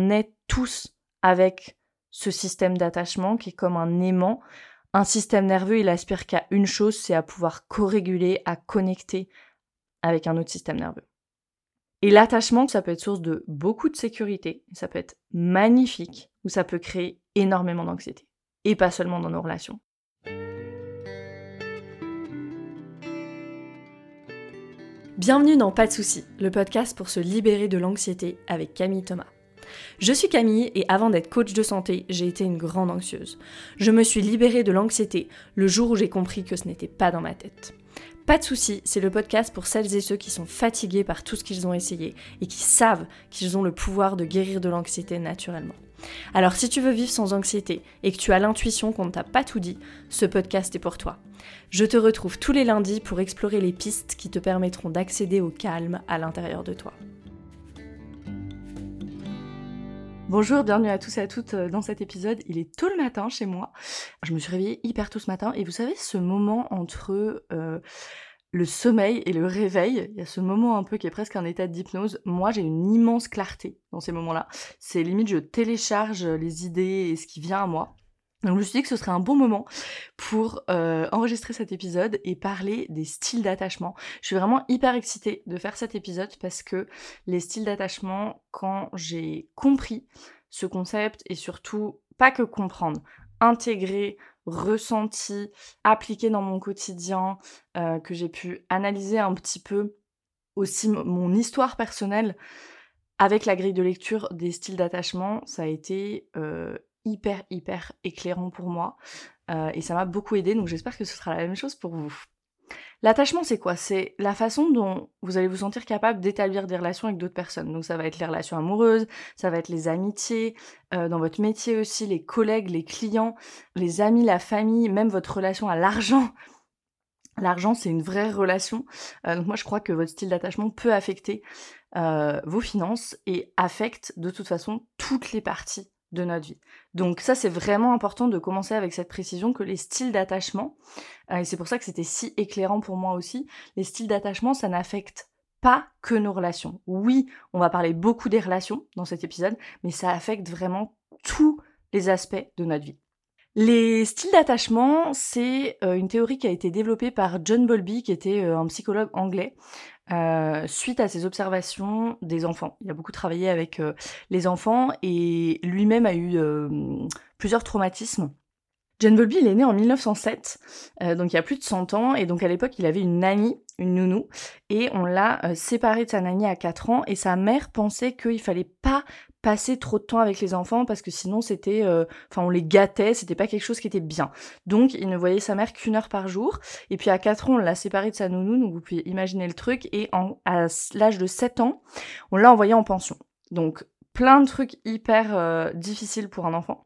on est tous avec ce système d'attachement qui est comme un aimant. Un système nerveux, il aspire qu'à une chose, c'est à pouvoir co-réguler, à connecter avec un autre système nerveux. Et l'attachement, ça peut être source de beaucoup de sécurité, ça peut être magnifique, ou ça peut créer énormément d'anxiété. Et pas seulement dans nos relations. Bienvenue dans Pas de soucis, le podcast pour se libérer de l'anxiété avec Camille Thomas. Je suis Camille et avant d'être coach de santé, j'ai été une grande anxieuse. Je me suis libérée de l'anxiété le jour où j'ai compris que ce n'était pas dans ma tête. Pas de soucis, c'est le podcast pour celles et ceux qui sont fatigués par tout ce qu'ils ont essayé et qui savent qu'ils ont le pouvoir de guérir de l'anxiété naturellement. Alors si tu veux vivre sans anxiété et que tu as l'intuition qu'on ne t'a pas tout dit, ce podcast est pour toi. Je te retrouve tous les lundis pour explorer les pistes qui te permettront d'accéder au calme à l'intérieur de toi. Bonjour, bienvenue à tous et à toutes euh, dans cet épisode. Il est tôt le matin chez moi. Je me suis réveillée hyper tôt ce matin et vous savez ce moment entre euh, le sommeil et le réveil, il y a ce moment un peu qui est presque un état d'hypnose. Moi, j'ai une immense clarté dans ces moments-là. C'est limite, je télécharge les idées et ce qui vient à moi. Donc je me suis dit que ce serait un bon moment pour euh, enregistrer cet épisode et parler des styles d'attachement. Je suis vraiment hyper excitée de faire cet épisode parce que les styles d'attachement, quand j'ai compris ce concept et surtout pas que comprendre, intégrer, ressenti, appliquer dans mon quotidien, euh, que j'ai pu analyser un petit peu aussi mon histoire personnelle avec la grille de lecture des styles d'attachement, ça a été euh, hyper, hyper éclairant pour moi. Euh, et ça m'a beaucoup aidé, donc j'espère que ce sera la même chose pour vous. L'attachement, c'est quoi? C'est la façon dont vous allez vous sentir capable d'établir des relations avec d'autres personnes. Donc ça va être les relations amoureuses, ça va être les amitiés, euh, dans votre métier aussi, les collègues, les clients, les amis, la famille, même votre relation à l'argent. L'argent, c'est une vraie relation. Euh, donc moi, je crois que votre style d'attachement peut affecter vos finances et affecte de toute façon toutes les parties de notre vie. Donc ça, c'est vraiment important de commencer avec cette précision que les styles d'attachement, euh, et c'est pour ça que c'était si éclairant pour moi aussi, les styles d'attachement, ça n'affecte pas que nos relations. Oui, on va parler beaucoup des relations dans cet épisode, mais ça affecte vraiment tous les aspects de notre vie. Les styles d'attachement, c'est euh, une théorie qui a été développée par John Bowlby, qui était euh, un psychologue anglais, euh, suite à ses observations des enfants. Il a beaucoup travaillé avec euh, les enfants et lui-même a eu euh, plusieurs traumatismes. John Bowlby, il est né en 1907, donc il y a plus de 100 ans, et donc à l'époque, il avait une nanny, une nounou, et on l'a séparé de sa nanny à 4 ans, et sa mère pensait qu'il fallait pas passer trop de temps avec les enfants parce que sinon c'était euh, enfin on les gâtait c'était pas quelque chose qui était bien. Donc il ne voyait sa mère qu'une heure par jour et puis à 4 ans on l'a séparé de sa nounou donc vous pouvez imaginer le truc et en, à l'âge de 7 ans on l'a envoyé en pension. Donc plein de trucs hyper euh, difficiles pour un enfant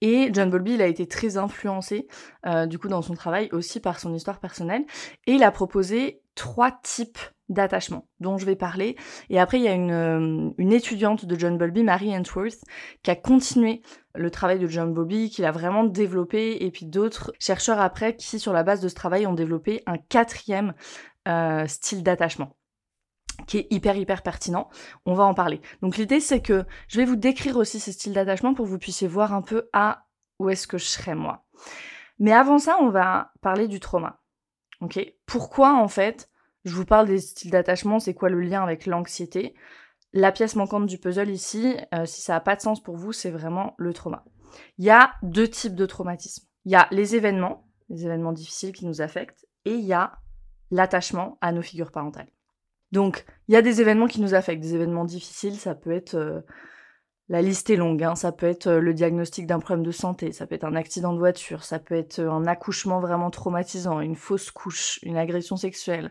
et John Bowlby, il a été très influencé, euh, du coup, dans son travail aussi par son histoire personnelle. Et il a proposé trois types d'attachement dont je vais parler. Et après, il y a une, euh, une étudiante de John Bowlby, Mary Antworth, qui a continué le travail de John Bowlby, qui l'a vraiment développé, et puis d'autres chercheurs après qui, sur la base de ce travail, ont développé un quatrième euh, style d'attachement qui est hyper hyper pertinent. On va en parler. Donc l'idée c'est que je vais vous décrire aussi ces styles d'attachement pour que vous puissiez voir un peu à où est-ce que je serais moi. Mais avant ça, on va parler du trauma. Ok? Pourquoi en fait je vous parle des styles d'attachement, c'est quoi le lien avec l'anxiété? La pièce manquante du puzzle ici, euh, si ça n'a pas de sens pour vous, c'est vraiment le trauma. Il y a deux types de traumatisme. Il y a les événements, les événements difficiles qui nous affectent, et il y a l'attachement à nos figures parentales. Donc, il y a des événements qui nous affectent, des événements difficiles, ça peut être euh, la liste est longue, hein. ça peut être euh, le diagnostic d'un problème de santé, ça peut être un accident de voiture, ça peut être euh, un accouchement vraiment traumatisant, une fausse couche, une agression sexuelle,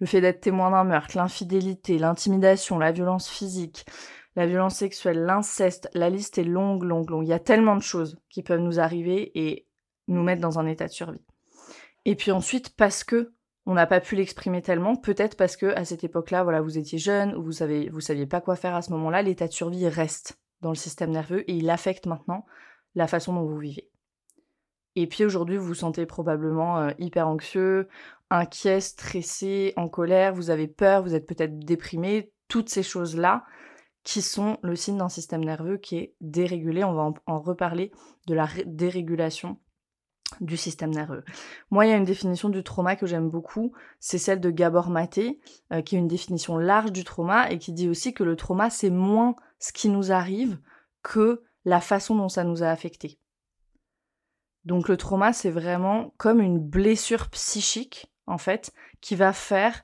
le fait d'être témoin d'un meurtre, l'infidélité, l'intimidation, la violence physique, la violence sexuelle, l'inceste, la liste est longue, longue, longue. Il y a tellement de choses qui peuvent nous arriver et nous mettre dans un état de survie. Et puis ensuite, parce que on n'a pas pu l'exprimer tellement, peut-être parce que à cette époque-là, voilà, vous étiez jeune ou vous savez, vous saviez pas quoi faire à ce moment-là, l'état de survie reste dans le système nerveux et il affecte maintenant la façon dont vous vivez. Et puis aujourd'hui, vous vous sentez probablement euh, hyper anxieux, inquiet, stressé, en colère, vous avez peur, vous êtes peut-être déprimé, toutes ces choses-là qui sont le signe d'un système nerveux qui est dérégulé. On va en, reparler de la dérégulation du système nerveux. Moi, il y a une définition du trauma que j'aime beaucoup, c'est celle de Gabor Maté, euh, qui est une définition large du trauma et qui dit aussi que le trauma, c'est moins ce qui nous arrive que la façon dont ça nous a affectés. Donc le trauma, c'est vraiment comme une blessure psychique, en fait, qui va faire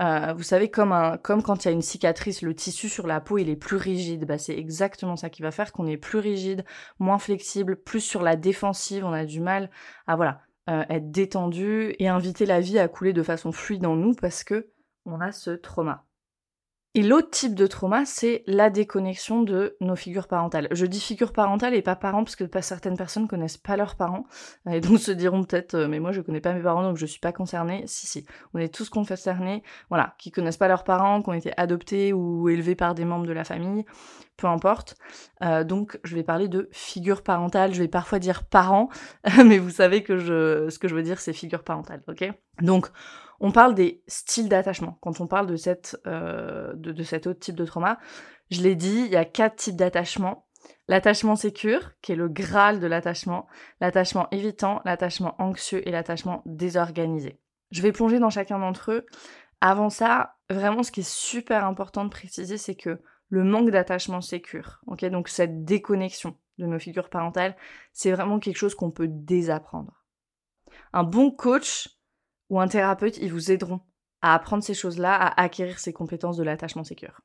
euh, vous savez, comme, un, comme quand il y a une cicatrice, le tissu sur la peau, il est plus rigide. Bah, c'est exactement ça qui va faire qu'on est plus rigide, moins flexible, plus sur la défensive. On a du mal à voilà, euh, être détendu et inviter la vie à couler de façon fluide en nous parce que on a ce trauma. Et l'autre type de trauma, c'est la déconnexion de nos figures parentales. Je dis figures parentales et pas parents parce que certaines personnes connaissent pas leurs parents et donc se diront peut-être euh, mais moi je connais pas mes parents donc je suis pas concernée. Si si, on est tous concernés, voilà, qui connaissent pas leurs parents, qui ont été adoptés ou élevés par des membres de la famille, peu importe. Euh, donc je vais parler de figures parentales. Je vais parfois dire parents, mais vous savez que ce que je veux dire c'est figures parentales, ok? Donc on parle des styles d'attachement. Quand on parle de, cette, euh, de, cet autre type de trauma, je l'ai dit, il y a quatre types d'attachement. L'attachement sécure, qui est le graal de l'attachement, l'attachement évitant, l'attachement anxieux et l'attachement désorganisé. Je vais plonger dans chacun d'entre eux. Avant ça, vraiment ce qui est super important de préciser, c'est que le manque d'attachement sécure, ok, donc cette déconnexion de nos figures parentales, c'est vraiment quelque chose qu'on peut désapprendre. Un bon coach ou un thérapeute, ils vous aideront à apprendre ces choses-là, à acquérir ces compétences de l'attachement sécure.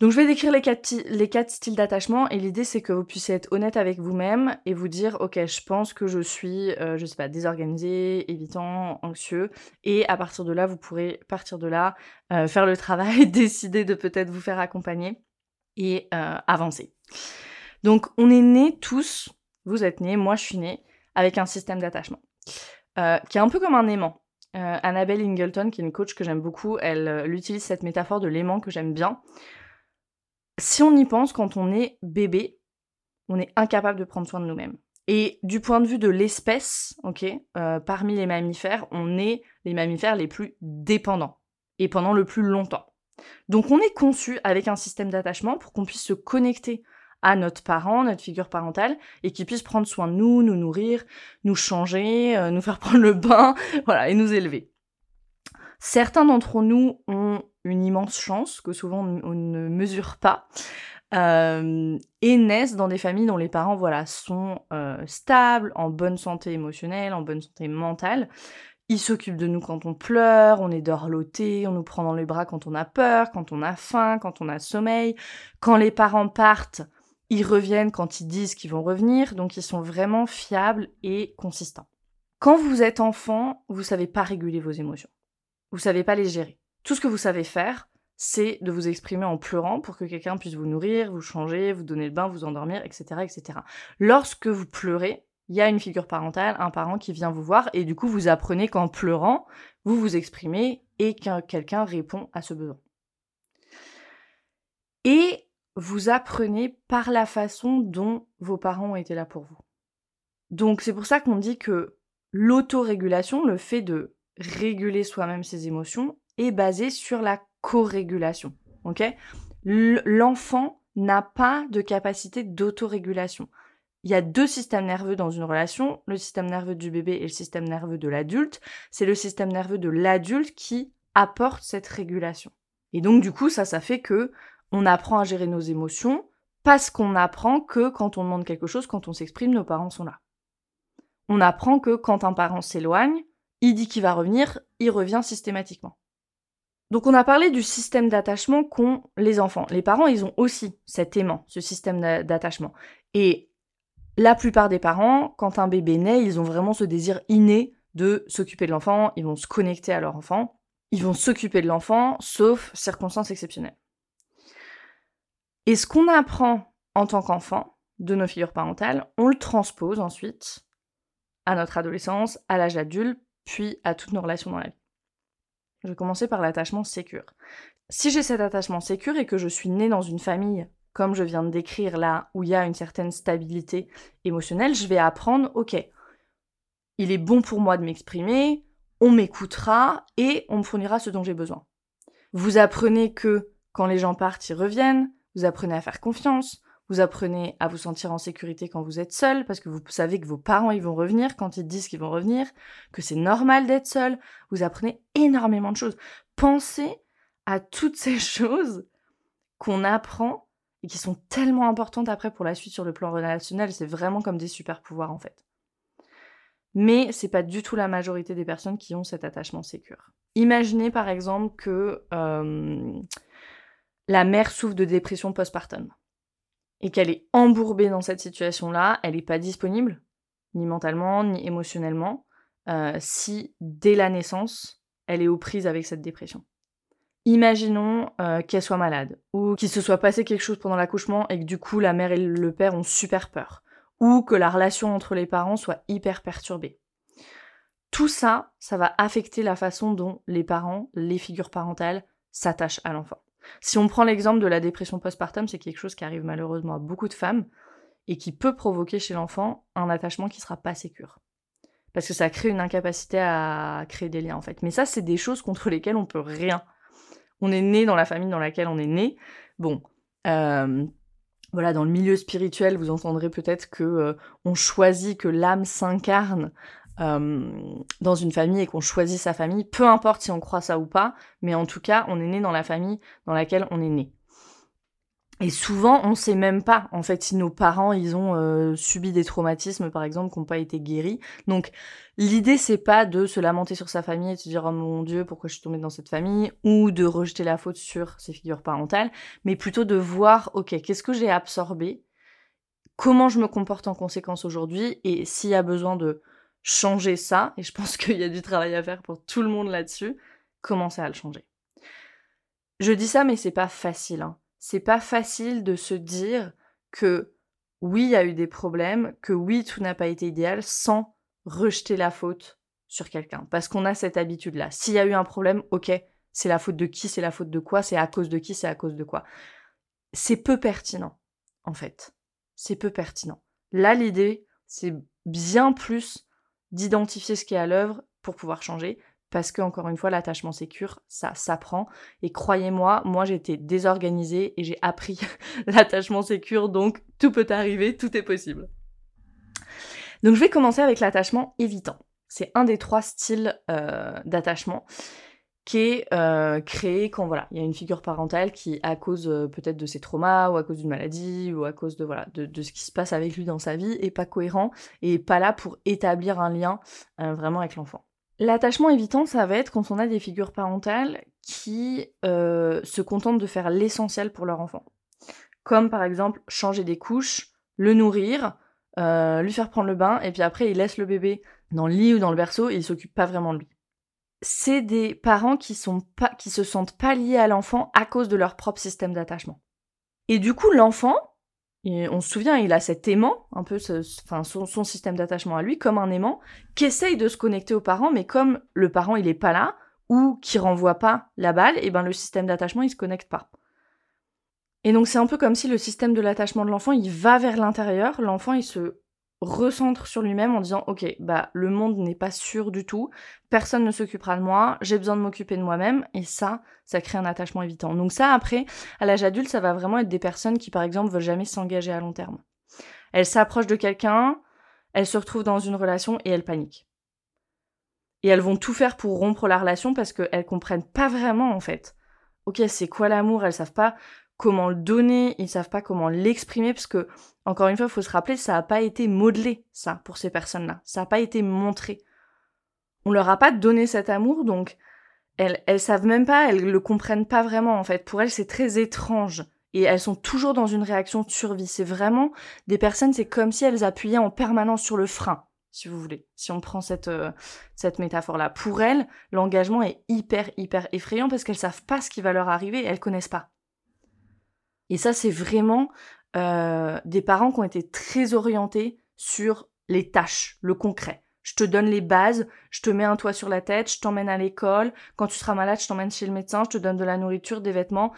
Donc je vais décrire les quatre, les quatre styles d'attachement et l'idée c'est que vous puissiez être honnête avec vous-même et vous dire ok je pense que je suis euh, je sais pas désorganisé, évitant, anxieux et à partir de là vous pourrez partir de là, euh, faire le travail, décider de peut-être vous faire accompagner et euh, avancer. Donc on est nés tous, vous êtes nés, moi je suis née avec un système d'attachement qui est un peu comme un aimant. Euh, Annabelle Ingleton, qui est une coach que j'aime beaucoup, elle, euh, utilise cette métaphore de l'aimant que j'aime bien. Si on y pense, quand on est bébé, on est incapable de prendre soin de nous-mêmes. Et du point de vue de l'espèce, euh, parmi les mammifères, on est les mammifères les plus dépendants et pendant le plus longtemps. Donc on est conçu avec un système d'attachement pour qu'on puisse se connecter à notre parent, notre figure parentale, et qui puisse prendre soin de nous, nous nourrir, nous changer, euh, nous faire prendre le bain, voilà, et nous élever. Certains d'entre nous ont une immense chance que souvent on ne mesure pas. Euh, et naissent dans des familles dont les parents voilà sont euh, stables, en bonne santé émotionnelle, en bonne santé mentale. Ils s'occupent de nous quand on pleure, on est dorloté, on nous prend dans les bras quand on a peur, quand on a faim, quand on a sommeil. Quand les parents partent, ils reviennent quand ils disent qu'ils vont revenir, donc ils sont vraiment fiables et consistants. Quand vous êtes enfant, vous savez pas réguler vos émotions. Vous savez pas les gérer. Tout ce que vous savez faire, c'est de vous exprimer en pleurant pour que quelqu'un puisse vous nourrir, vous changer, vous donner le bain, vous endormir, etc., etc. Lorsque vous pleurez, il y a une figure parentale, un parent qui vient vous voir, et du coup, vous apprenez qu'en pleurant, vous vous exprimez et que quelqu'un répond à ce besoin. Et vous apprenez par la façon dont vos parents ont été là pour vous. Donc c'est pour ça qu'on dit que l'autorégulation, le fait de réguler soi-même ses émotions, est basé sur la co-régulation. L'enfant n'a pas de capacité d'autorégulation. Il y a deux systèmes nerveux dans une relation, le système nerveux du bébé et le système nerveux de l'adulte. C'est le système nerveux de l'adulte qui apporte cette régulation. Et donc du coup, ça, ça fait que on apprend à gérer nos émotions parce qu'on apprend que quand on demande quelque chose, quand on s'exprime, nos parents sont là. On apprend que quand un parent s'éloigne, il dit qu'il va revenir, il revient systématiquement. Donc on a parlé du système d'attachement qu'ont les enfants. Les parents, ils ont aussi cet aimant, ce système d'attachement. Et la plupart des parents, quand un bébé naît, ils ont vraiment ce désir inné de s'occuper de l'enfant, ils vont se connecter à leur enfant, ils vont s'occuper de l'enfant, sauf circonstances exceptionnelles. Et ce qu'on apprend en tant qu'enfant de nos figures parentales, on le transpose ensuite à notre adolescence, à l'âge adulte, puis à toutes nos relations dans la vie. Je vais commencer par l'attachement sécure. Si j'ai cet attachement sécure et que je suis née dans une famille, comme je viens de décrire là, où il y a une certaine stabilité émotionnelle, je vais apprendre, ok, il est bon pour moi de m'exprimer, on m'écoutera et on me fournira ce dont j'ai besoin. Vous apprenez que quand les gens partent, ils reviennent, vous apprenez à faire confiance, vous apprenez à vous sentir en sécurité quand vous êtes seul, parce que vous savez que vos parents ils vont revenir quand ils disent qu'ils vont revenir, que c'est normal d'être seul. Vous apprenez énormément de choses. Pensez à toutes ces choses qu'on apprend et qui sont tellement importantes après pour la suite sur le plan relationnel. C'est vraiment comme des super pouvoirs en fait. Mais c'est pas du tout la majorité des personnes qui ont cet attachement sécure. Imaginez par exemple que euh, la mère souffre de dépression postpartum et qu'elle est embourbée dans cette situation-là, elle n'est pas disponible, ni mentalement, ni émotionnellement, euh, si dès la naissance, elle est aux prises avec cette dépression. Imaginons euh, qu'elle soit malade, ou qu'il se soit passé quelque chose pendant l'accouchement et que du coup la mère et le père ont super peur, ou que la relation entre les parents soit hyper perturbée. Tout ça, ça va affecter la façon dont les parents, les figures parentales, s'attachent à l'enfant. Si on prend l'exemple de la dépression postpartum, c'est quelque chose qui arrive malheureusement à beaucoup de femmes et qui peut provoquer chez l'enfant un attachement qui sera pas sécure. Parce que ça crée une incapacité à créer des liens en fait. Mais ça, c'est des choses contre lesquelles on peut rien. On est né dans la famille dans laquelle on est né. Bon, euh, voilà, dans le milieu spirituel, vous entendrez peut-être que euh, on choisit que l'âme s'incarne euh, dans une famille et qu'on choisit sa famille, peu importe si on croit ça ou pas, mais en tout cas, on est né dans la famille dans laquelle on est né. Et souvent, on sait même pas, en fait, si nos parents, ils ont euh, subi des traumatismes, par exemple, qui n'ont pas été guéris. Donc, l'idée, c'est pas de se lamenter sur sa famille et de se dire, oh mon dieu, pourquoi je suis tombée dans cette famille, ou de rejeter la faute sur ses figures parentales, mais plutôt de voir, ok, qu'est-ce que j'ai absorbé, comment je me comporte en conséquence aujourd'hui, et s'il y a besoin de changer ça, et je pense qu'il y a du travail à faire pour tout le monde là-dessus, commencer à le changer. Je dis ça, mais c'est pas facile. Hein. C'est pas facile de se dire que oui, il y a eu des problèmes, que oui, tout n'a pas été idéal, sans rejeter la faute sur quelqu'un. Parce qu'on a cette habitude-là. S'il y a eu un problème, ok, c'est la faute de qui, c'est la faute de quoi, c'est à cause de qui, c'est à cause de quoi. C'est peu pertinent, en fait. C'est peu pertinent. Là, l'idée, c'est bien plus d'identifier ce qui est à l'œuvre pour pouvoir changer. Parce que, encore une fois, l'attachement sécure, ça s'apprend. Et croyez-moi, moi, j'étais désorganisée et j'ai appris l'attachement sécure, donc tout peut arriver, tout est possible. Donc, je vais commencer avec l'attachement évitant. C'est un des trois styles euh, d'attachement qui est euh, créé quand voilà, il y a une figure parentale qui, à cause euh, peut-être de ses traumas ou à cause d'une maladie ou à cause de voilà de, ce qui se passe avec lui dans sa vie, est pas cohérent et pas là pour établir un lien euh, vraiment avec l'enfant. L'attachement évitant, ça va être quand on a des figures parentales qui se contentent de faire l'essentiel pour leur enfant, comme par exemple changer des couches, le nourrir, lui faire prendre le bain et puis après il laisse le bébé dans le lit ou dans le berceau et il s'occupe pas vraiment de lui c'est des parents qui sont se sentent pas liés à l'enfant à cause de leur propre système d'attachement. Et du coup, l'enfant, on se souvient, il a cet aimant, un peu son, système d'attachement à lui, comme un aimant, qui essaye de se connecter aux parents, mais comme le parent il est pas là, ou qui renvoie pas la balle, et ben le système d'attachement il se connecte pas. Et donc c'est un peu comme si le système de l'attachement de l'enfant il va vers l'intérieur, l'enfant il se recentre sur lui-même en disant ok bah le monde n'est pas sûr du tout personne ne s'occupera de moi j'ai besoin de m'occuper de moi-même et ça ça crée un attachement évitant. Donc ça après à l'âge adulte ça va vraiment être des personnes qui par exemple veulent jamais s'engager à long terme. Elles s'approchent de quelqu'un elles se retrouvent dans une relation et elles paniquent. Et elles vont tout faire pour rompre la relation parce qu'elles comprennent pas vraiment en fait. Ok c'est quoi l'amour? Elles savent pas comment le donner, ils savent pas comment l'exprimer, parce que, encore une fois, il faut se rappeler, ça n'a pas été modelé, ça, pour ces personnes-là. Ça n'a pas été montré. On leur a pas donné cet amour, donc elles, elles savent même pas, elles le comprennent pas vraiment, en fait. Pour elles, c'est très étrange. Et elles sont toujours dans une réaction de survie. C'est vraiment des personnes, c'est comme si elles appuyaient en permanence sur le frein, si vous voulez. Si on prend cette, euh, cette métaphore-là. Pour elles, l'engagement est hyper, hyper effrayant parce qu'elles savent pas ce qui va leur arriver, elles connaissent pas. Et ça, c'est vraiment euh, des parents qui ont été très orientés sur les tâches, le concret. Je te donne les bases, je te mets un toit sur la tête, je t'emmène à l'école, quand tu seras malade, je t'emmène chez le médecin, je te donne de la nourriture, des vêtements.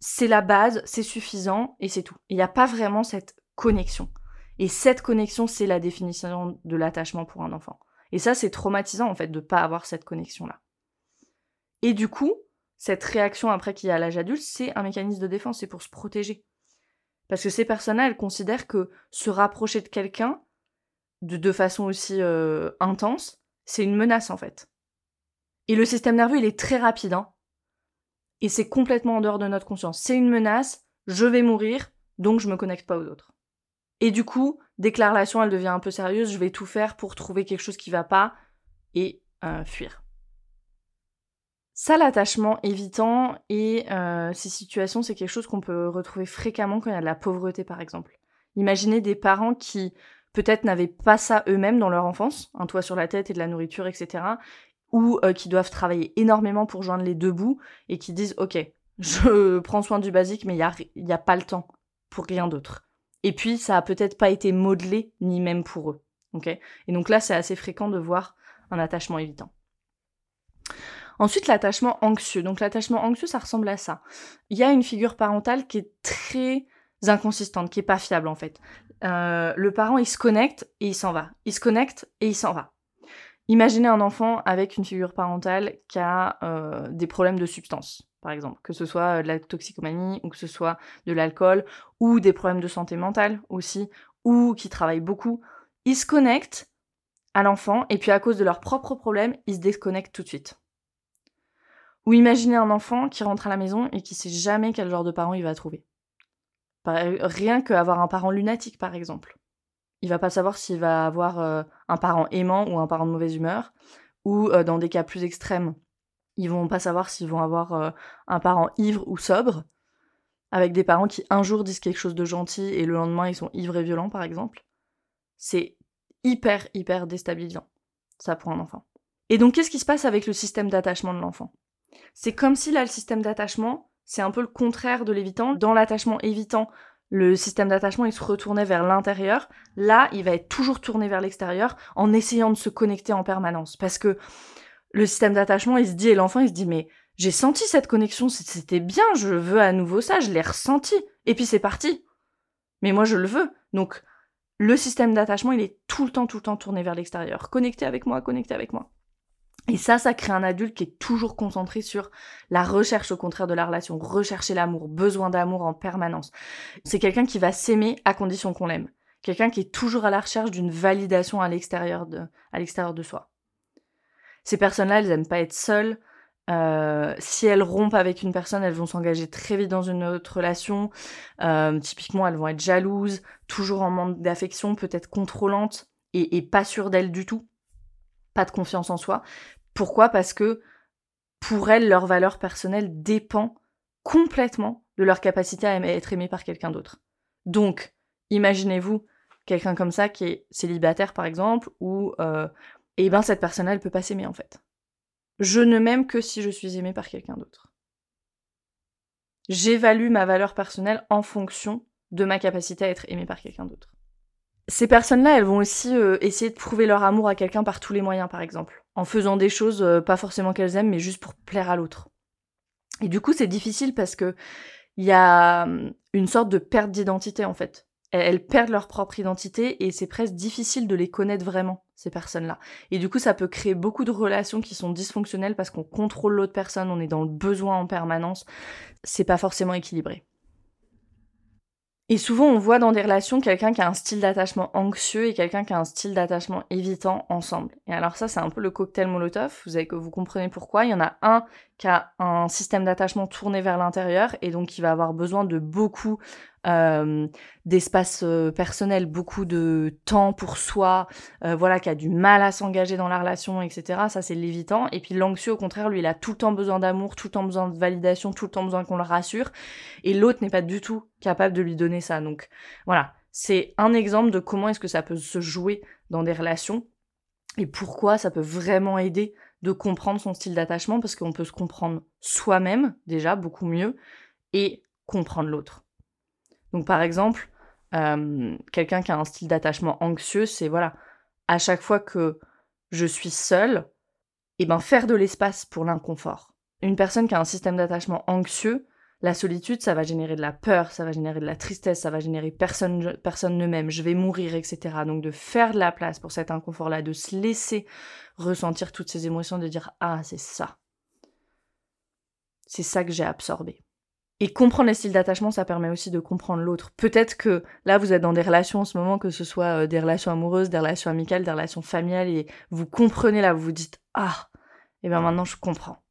C'est la base, c'est suffisant et c'est tout. Il n'y a pas vraiment cette connexion. Et cette connexion, c'est la définition de l'attachement pour un enfant. Et ça, c'est traumatisant en fait de ne pas avoir cette connexion-là. Et du coup, cette réaction après qu'il y a l'âge adulte, c'est un mécanisme de défense, c'est pour se protéger. Parce que ces personnes-là, elles considèrent que se rapprocher de quelqu'un, de, façon aussi euh, intense, c'est une menace en fait. Et le système nerveux, il est très rapide. Hein. Et c'est complètement en dehors de notre conscience. C'est une menace, je vais mourir, donc je me connecte pas aux autres. Et du coup, dès que la relation elle devient un peu sérieuse, je vais tout faire pour trouver quelque chose qui va pas et euh, fuir. Ça, l'attachement évitant et euh, ces situations, c'est quelque chose qu'on peut retrouver fréquemment quand il y a de la pauvreté, par exemple. Imaginez des parents qui peut-être n'avaient pas ça eux-mêmes dans leur enfance, un toit sur la tête et de la nourriture, etc., ou euh, qui doivent travailler énormément pour joindre les deux bouts et qui disent ok, je prends soin du basique, mais il n'y a, a pas le temps pour rien d'autre. Et puis ça a peut-être pas été modelé ni même pour eux. et donc là, c'est assez fréquent de voir un attachement évitant. Ensuite, l'attachement anxieux. Donc l'attachement anxieux, ça ressemble à ça. Il y a une figure parentale qui est très inconsistante, qui est pas fiable en fait. Euh, le parent, il se connecte et il s'en va. Il se connecte et il s'en va. Imaginez un enfant avec une figure parentale qui a euh, des problèmes de substance, par exemple, que ce soit de la toxicomanie ou que ce soit de l'alcool ou des problèmes de santé mentale aussi, ou qui travaille beaucoup. Ils se connectent à l'enfant et puis à cause de leurs propres problèmes, ils se déconnectent tout de suite. Ou imaginez un enfant qui rentre à la maison et qui sait jamais quel genre de parent il va trouver. Rien qu'avoir un parent lunatique, par exemple. Il va pas savoir s'il va avoir euh, un parent aimant ou un parent de mauvaise humeur. Ou euh, dans des cas plus extrêmes, ils vont pas savoir s'ils vont avoir euh, un parent ivre ou sobre. Avec des parents qui un jour disent quelque chose de gentil et le lendemain ils sont ivres et violents, par exemple. C'est hyper, hyper déstabilisant, ça pour un enfant. Et donc qu'est-ce qui se passe avec le système d'attachement de l'enfant? C'est comme si là, le système d'attachement, c'est un peu le contraire de l'évitant. Dans l'attachement évitant, le système d'attachement, il se retournait vers l'intérieur. Là, il va être toujours tourné vers l'extérieur en essayant de se connecter en permanence. Parce que le système d'attachement, il se dit, et l'enfant, il se dit, mais j'ai senti cette connexion, c'était bien, je veux à nouveau ça, je l'ai ressenti. Et puis c'est parti. Mais moi, je le veux. Donc, le système d'attachement, il est tout le temps, tout le temps tourné vers l'extérieur. Connecté avec moi, connecté avec moi. Et ça, ça crée un adulte qui est toujours concentré sur la recherche au contraire de la relation, rechercher l'amour, besoin d'amour en permanence. C'est quelqu'un qui va s'aimer à condition qu'on l'aime. Quelqu'un qui est toujours à la recherche d'une validation à l'extérieur de, à l'extérieur de soi. Ces personnes-là, elles n'aiment pas être seules. Euh, si elles rompent avec une personne, elles vont s'engager très vite dans une autre relation. Euh, typiquement, elles vont être jalouses, toujours en manque d'affection, peut-être contrôlantes et, et pas sûres d'elles du tout pas de confiance en soi. Pourquoi? Parce que pour elles, leur valeur personnelle dépend complètement de leur capacité à être aimée par quelqu'un d'autre. Donc, imaginez-vous quelqu'un comme ça qui est célibataire par exemple, ou euh, eh ben cette personne-là, elle peut pas s'aimer en fait. Je ne m'aime que si je suis aimée par quelqu'un d'autre. J'évalue ma valeur personnelle en fonction de ma capacité à être aimée par quelqu'un d'autre. Ces personnes-là, elles vont aussi euh, essayer de prouver leur amour à quelqu'un par tous les moyens, par exemple, en faisant des choses euh, pas forcément qu'elles aiment, mais juste pour plaire à l'autre. Et du coup, c'est difficile parce que il y a hum, une sorte de perte d'identité en fait. Elles, perdent leur propre identité et c'est presque difficile de les connaître vraiment ces personnes-là. Et du coup, ça peut créer beaucoup de relations qui sont dysfonctionnelles parce qu'on contrôle l'autre personne, on est dans le besoin en permanence. C'est pas forcément équilibré. Et souvent, on voit dans des relations quelqu'un qui a un style d'attachement anxieux et quelqu'un qui a un style d'attachement évitant ensemble. Et alors ça, c'est un peu le cocktail Molotov. Vous avez que vous comprenez pourquoi. Il y en a un qui a un système d'attachement tourné vers l'intérieur et donc qui va avoir besoin de beaucoup euh, d'espace euh, personnel, beaucoup de temps pour soi, euh, voilà, qui a du mal à s'engager dans la relation, etc. Ça, c'est l'évitant. Et puis l'anxieux, au contraire, lui, il a tout le temps besoin d'amour, tout le temps besoin de validation, tout le temps besoin qu'on le rassure. Et l'autre n'est pas du tout capable de lui donner ça. Donc voilà, c'est un exemple de comment est-ce que ça peut se jouer dans des relations et pourquoi ça peut vraiment aider de comprendre son style d'attachement parce qu'on peut se comprendre soi-même déjà beaucoup mieux et comprendre l'autre. Donc par exemple, euh, quelqu'un qui a un style d'attachement anxieux, c'est voilà, à chaque fois que je suis seule, et eh ben faire de l'espace pour l'inconfort. Une personne qui a un système d'attachement anxieux, la solitude, ça va générer de la peur, ça va générer de la tristesse, ça va générer personne, personne ne m'aime, je vais mourir, etc. Donc de faire de la place pour cet inconfort-là, de se laisser ressentir toutes ces émotions, de dire ah c'est ça, c'est ça que j'ai absorbé. Et comprendre les styles d'attachement, ça permet aussi de comprendre l'autre. Peut-être que là, vous êtes dans des relations en ce moment, que ce soit euh, des relations amoureuses, des relations amicales, des relations familiales, et vous comprenez là, vous vous dites Ah, et eh bien maintenant je comprends.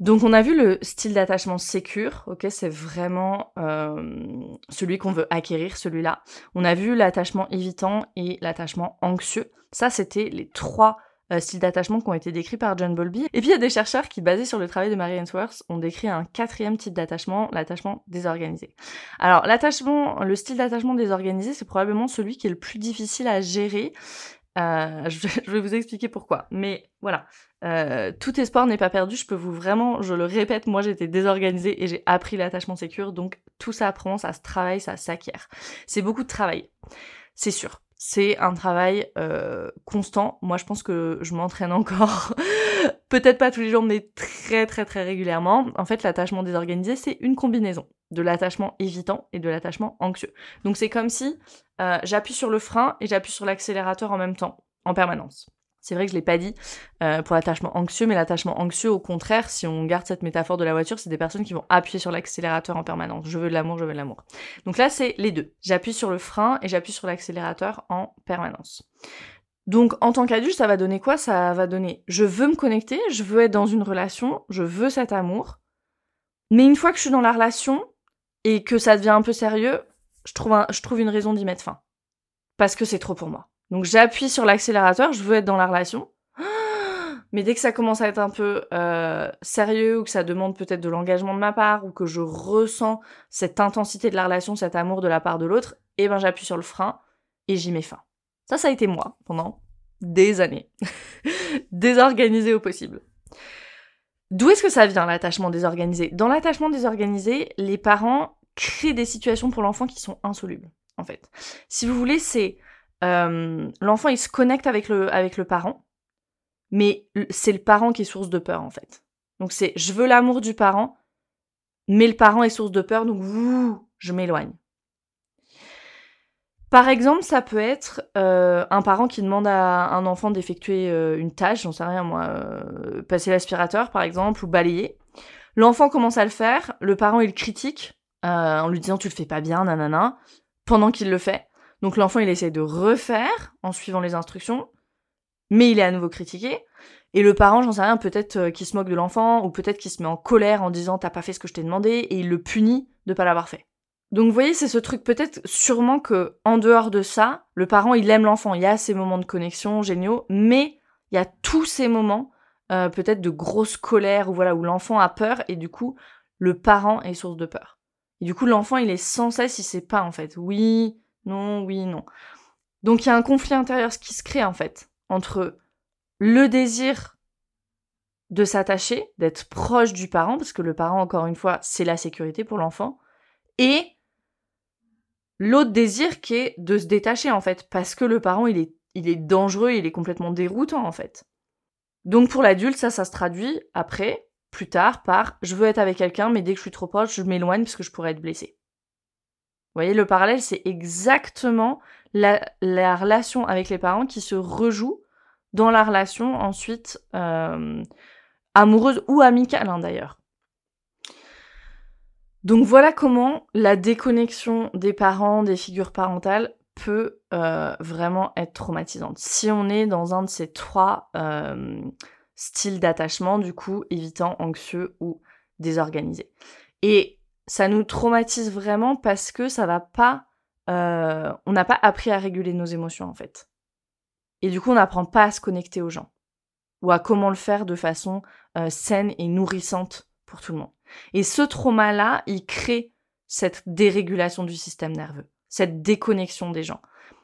Donc on a vu le style d'attachement sécure, ok, c'est vraiment euh, celui qu'on veut acquérir, celui-là. On a vu l'attachement évitant et l'attachement anxieux. Ça, c'était les trois styles d'attachement qui ont été décrits par John Bowlby. Et puis il y a des chercheurs qui, basés sur le travail de Mary Ainsworth, ont décrit un quatrième type d'attachement, l'attachement désorganisé. Alors l'attachement, le style d'attachement désorganisé, c'est probablement celui qui est le plus difficile à gérer. Euh, je vais vous expliquer pourquoi. Mais voilà, euh, tout espoir n'est pas perdu. Je peux vous vraiment, je le répète, moi j'étais désorganisée et j'ai appris l'attachement sécure. Donc tout ça apprend, ça se travaille, ça s'acquiert. C'est beaucoup de travail, c'est sûr. C'est un travail euh, constant. Moi, je pense que je m'entraîne encore. Peut-être pas tous les jours, mais très très très régulièrement. En fait, l'attachement désorganisé, c'est une combinaison de l'attachement évitant et de l'attachement anxieux. Donc c'est comme si euh, j'appuie sur le frein et j'appuie sur l'accélérateur en même temps, en permanence. C'est vrai que je l'ai pas dit euh, pour l'attachement anxieux, mais l'attachement anxieux, au contraire, si on garde cette métaphore de la voiture, c'est des personnes qui vont appuyer sur l'accélérateur en permanence. Je veux de l'amour, je veux de l'amour. Donc là, c'est les deux. J'appuie sur le frein et j'appuie sur l'accélérateur en permanence. Donc en tant qu'adulte, ça va donner quoi? Ça va donner je veux me connecter, je veux être dans une relation, je veux cet amour. Mais une fois que je suis dans la relation et que ça devient un peu sérieux, je trouve une raison d'y mettre fin. Parce que c'est trop pour moi. Donc j'appuie sur l'accélérateur, je veux être dans la relation. Mais dès que ça commence à être un peu euh, sérieux ou que ça demande peut-être de l'engagement de ma part ou que je ressens cette intensité de la relation, cet amour de la part de l'autre, eh ben j'appuie sur le frein et j'y mets fin. Ça, ça a été moi pendant des années. Désorganisé au possible. D'où est-ce que ça vient l'attachement désorganisé? Dans l'attachement désorganisé, les parents créent des situations pour l'enfant qui sont insolubles, en fait. Si vous voulez, c'est euh, l'enfant il se connecte avec le, avec le parent, mais c'est le parent qui est source de peur en fait. Donc c'est je veux l'amour du parent, mais le parent est source de peur, donc ouh, je m'éloigne. Par exemple, ça peut être euh, un parent qui demande à un enfant d'effectuer euh, une tâche, j'en sais rien moi, passer l'aspirateur par exemple, ou balayer. L'enfant commence à le faire, le parent il critique en lui disant tu le fais pas bien, nanana, pendant qu'il le fait. Donc l'enfant, il essaie de refaire en suivant les instructions, mais il est à nouveau critiqué. Et le parent, j'en sais rien, peut-être euh, qu'il se moque de l'enfant, ou peut-être qu'il se met en colère en disant t'as pas fait ce que je t'ai demandé, et il le punit de pas l'avoir fait. Donc vous voyez, c'est ce truc peut-être sûrement que en dehors de ça, le parent il aime l'enfant, il y a ces moments de connexion géniaux, mais il y a tous ces moments euh, peut-être de grosse colère ou voilà où l'enfant a peur et du coup le parent est source de peur. Et du coup l'enfant il est sans cesse il sait pas en fait. Oui, non, oui, non. Donc il y a un conflit intérieur qui se crée en fait entre le désir de s'attacher, d'être proche du parent, parce que le parent, encore une fois, c'est la sécurité pour l'enfant, et l'autre désir qui est de se détacher en fait, parce que le parent, il est, dangereux, il est complètement déroutant en fait. Donc pour l'adulte, ça, ça se traduit après, plus tard, par je veux être avec quelqu'un, mais dès que je suis trop proche, je m'éloigne parce que je pourrais être blessé. Vous voyez, le parallèle, c'est exactement la, relation avec les parents qui se rejoue dans la relation ensuite euh, amoureuse ou amicale hein, d'ailleurs. Donc voilà comment la déconnexion des parents, des figures parentales peut euh, vraiment être traumatisante. Si on est dans un de ces trois euh, styles d'attachement, du coup, évitant, anxieux ou désorganisé. Et ça nous traumatise vraiment parce que ça va pas. Euh, on n'a pas appris à réguler nos émotions en fait. Et du coup, on n'apprend pas à se connecter aux gens ou à comment le faire de façon euh, saine et nourrissante pour tout le monde. Et ce trauma-là, il crée cette dérégulation du système nerveux, cette déconnexion des gens.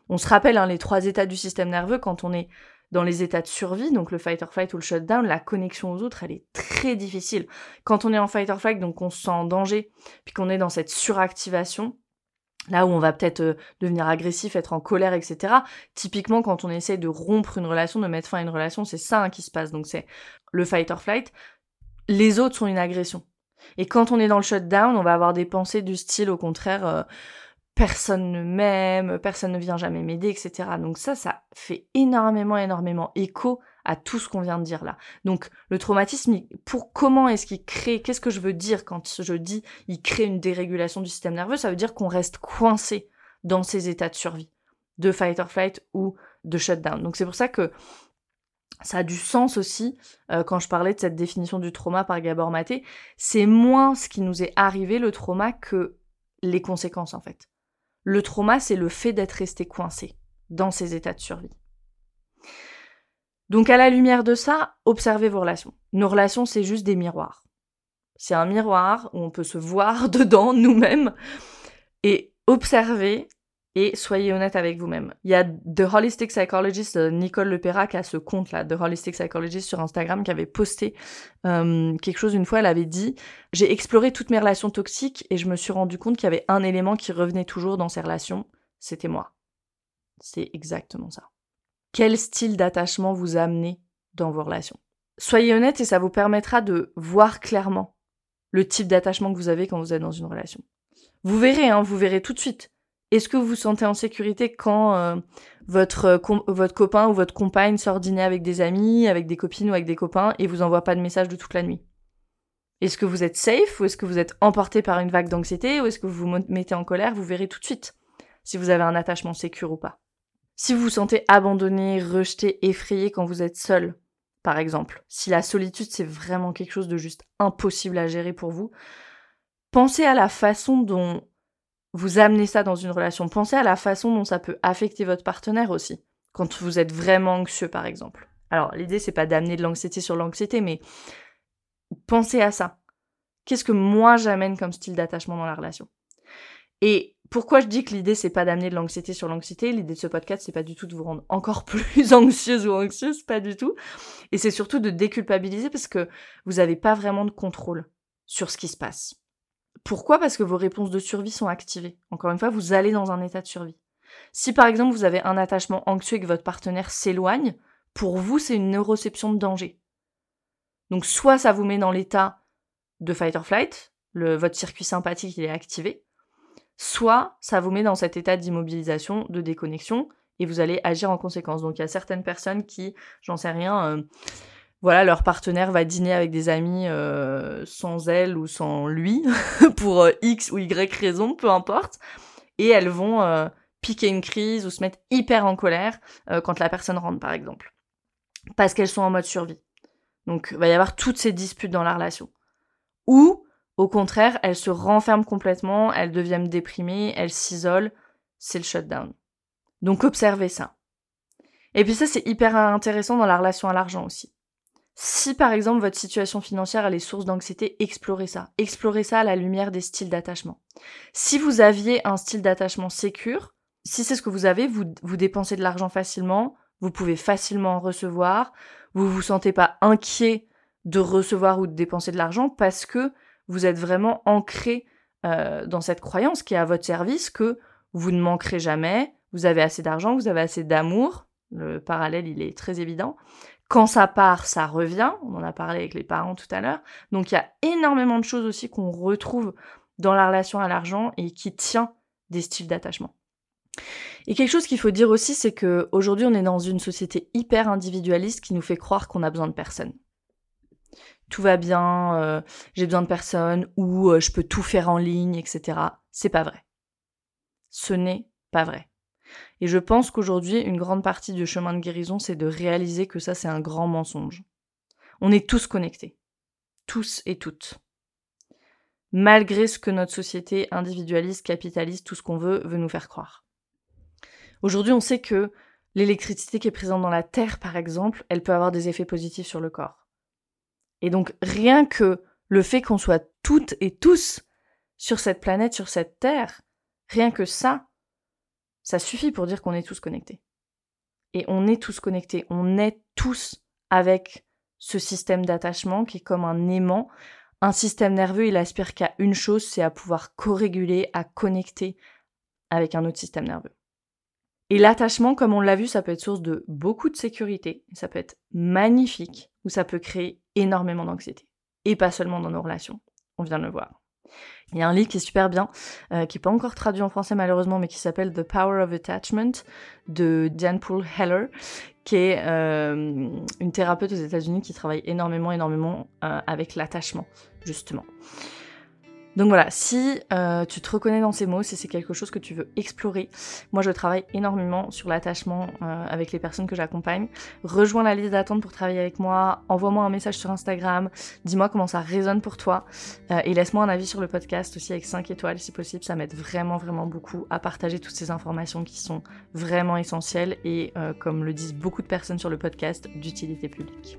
On se rappelle hein, les trois états du système nerveux quand on est dans les états de survie, donc le fight or flight ou le shutdown, la connexion aux autres, elle est très difficile. Quand on est en fight or flight, donc on se sent en danger, puis qu'on est dans cette suractivation, là où on va peut-être euh, devenir agressif, être en colère, etc. Typiquement, quand on essaie de rompre une relation, de mettre fin à une relation, c'est ça hein, qui se passe. Donc c'est le fight or flight. Les autres sont une agression. Et quand on est dans le shutdown, on va avoir des pensées du style, au contraire, euh, personne ne m'aime, personne ne vient jamais m'aider, etc. Donc ça, ça fait énormément, énormément écho à tout ce qu'on vient de dire là. Donc le traumatisme, pour comment est-ce qu'il crée, qu'est-ce que je veux dire quand je dis il crée une dérégulation du système nerveux, ça veut dire qu'on reste coincé dans ces états de survie, de fight or flight ou de shutdown. Donc c'est pour ça que ça a du sens aussi euh, quand je parlais de cette définition du trauma par Gabor Maté. C'est moins ce qui nous est arrivé, le trauma, que les conséquences en fait. Le trauma, c'est le fait d'être resté coincé dans ces états de survie. Donc à la lumière de ça, observez vos relations. Nos relations, c'est juste des miroirs. C'est un miroir où on peut se voir dedans nous-mêmes et observer et soyez honnête avec vous-même. Il y a The Holistic Psychologist, euh, Nicole Lepera, qui a ce compte-là, The Holistic Psychologist sur Instagram, qui avait posté euh, quelque chose une fois, elle avait dit « J'ai exploré toutes mes relations toxiques et je me suis rendu compte qu'il y avait un élément qui revenait toujours dans ces relations, c'était moi. » C'est exactement ça. Quel style d'attachement vous amenez dans vos relations? Soyez honnête et ça vous permettra de voir clairement le type d'attachement que vous avez quand vous êtes dans une relation. Vous verrez, hein, vous verrez tout de suite est-ce que vous vous sentez en sécurité quand euh, votre, euh, votre copain ou votre compagne sort dîner avec des amis, avec des copines ou avec des copains et vous envoie pas de message de toute la nuit? Est-ce que vous êtes safe ou est-ce que vous êtes emporté par une vague d'anxiété ou est-ce que vous vous mettez en colère Vous verrez tout de suite si vous avez un attachement sécure ou pas? Si vous vous sentez abandonné, rejeté, effrayé quand vous êtes seul, par exemple, si la solitude c'est vraiment quelque chose de juste impossible à gérer pour vous, pensez à la façon dont vous amenez ça dans une relation. Pensez à la façon dont ça peut affecter votre partenaire aussi, quand vous êtes vraiment anxieux par exemple. Alors l'idée c'est pas d'amener de l'anxiété sur l'anxiété, mais pensez à ça. Qu'est-ce que moi j'amène comme style d'attachement dans la relation? Et pourquoi je dis que l'idée c'est pas d'amener de l'anxiété sur l'anxiété, l'idée de ce podcast c'est pas du tout de vous rendre encore plus anxieuse ou anxieuse, pas du tout. Et c'est surtout de déculpabiliser parce que vous n'avez pas vraiment de contrôle sur ce qui se passe. Pourquoi? Parce que vos réponses de survie sont activées. Encore une fois, vous allez dans un état de survie. Si par exemple vous avez un attachement anxieux et que votre partenaire s'éloigne, pour vous c'est une neuroception de danger. Donc soit ça vous met dans l'état de fight or flight, votre circuit sympathique il est activé, soit ça vous met dans cet état d'immobilisation, de déconnexion, et vous allez agir en conséquence. Donc il y a certaines personnes qui, j'en sais rien, euh, voilà, leur partenaire va dîner avec des amis euh, sans elle ou sans lui, pour euh, X ou Y raison, peu importe, et elles vont euh, piquer une crise ou se mettre hyper en colère quand la personne rentre, par exemple, parce qu'elles sont en mode survie. Donc, il va y avoir toutes ces disputes dans la relation. Ou, au contraire, elles se renferment complètement, elles deviennent déprimées, elles s'isolent, c'est le shutdown. Donc, observez ça. Et puis ça, c'est hyper intéressant dans la relation à l'argent aussi. Si par exemple votre situation financière elle est source d'anxiété, explorez ça. Explorez ça à la lumière des styles d'attachement. Si vous aviez un style d'attachement sécure, si c'est ce que vous avez, vous, vous dépensez de l'argent facilement, vous pouvez facilement en recevoir, vous vous sentez pas inquiet de recevoir ou de dépenser de l'argent parce que vous êtes vraiment ancré euh, dans cette croyance qui est à votre service que vous ne manquerez jamais, vous avez assez d'argent, vous avez assez d'amour, le parallèle il est très évident, quand ça part, ça revient. On en a parlé avec les parents tout à l'heure. Donc il y a énormément de choses aussi qu'on retrouve dans la relation à l'argent et qui tient des styles d'attachement. Et quelque chose qu'il faut dire aussi, c'est qu'aujourd'hui, on est dans une société hyper individualiste qui nous fait croire qu'on a besoin de personne. Tout va bien, euh, j'ai besoin de personne, ou euh, je peux tout faire en ligne, etc. C'est pas vrai. Ce n'est pas vrai. Et je pense qu'aujourd'hui, une grande partie du chemin de guérison, c'est de réaliser que ça, c'est un grand mensonge. On est tous connectés. Tous et toutes. Malgré ce que notre société individualiste, capitaliste, tout ce qu'on veut, veut nous faire croire. Aujourd'hui, on sait que l'électricité qui est présente dans la Terre, par exemple, elle peut avoir des effets positifs sur le corps. Et donc, rien que le fait qu'on soit toutes et tous sur cette planète, sur cette Terre, rien que ça, ça suffit pour dire qu'on est tous connectés. Et on est tous connectés, on est tous avec ce système d'attachement qui est comme un aimant. Un système nerveux, il aspire qu'à une chose, c'est à pouvoir co-réguler, à connecter avec un autre système nerveux. Et l'attachement, comme on l'a vu, ça peut être source de beaucoup de sécurité, ça peut être magnifique, ou ça peut créer énormément d'anxiété. Et pas seulement dans nos relations, on vient de le voir. Il y a un livre qui est super bien, euh, qui n'est pas encore traduit en français malheureusement, mais qui s'appelle The Power of Attachment de Diane Poole Heller, qui est euh, une thérapeute aux États-Unis qui travaille énormément, énormément euh, avec l'attachement, justement. Donc voilà, si euh, tu te reconnais dans ces mots, si c'est quelque chose que tu veux explorer, moi je travaille énormément sur l'attachement euh, avec les personnes que j'accompagne. Rejoins la liste d'attente pour travailler avec moi, envoie-moi un message sur Instagram, dis-moi comment ça résonne pour toi euh, et laisse-moi un avis sur le podcast aussi avec 5 étoiles si possible, ça m'aide vraiment vraiment beaucoup à partager toutes ces informations qui sont vraiment essentielles et comme le disent beaucoup de personnes sur le podcast, d'utilité publique.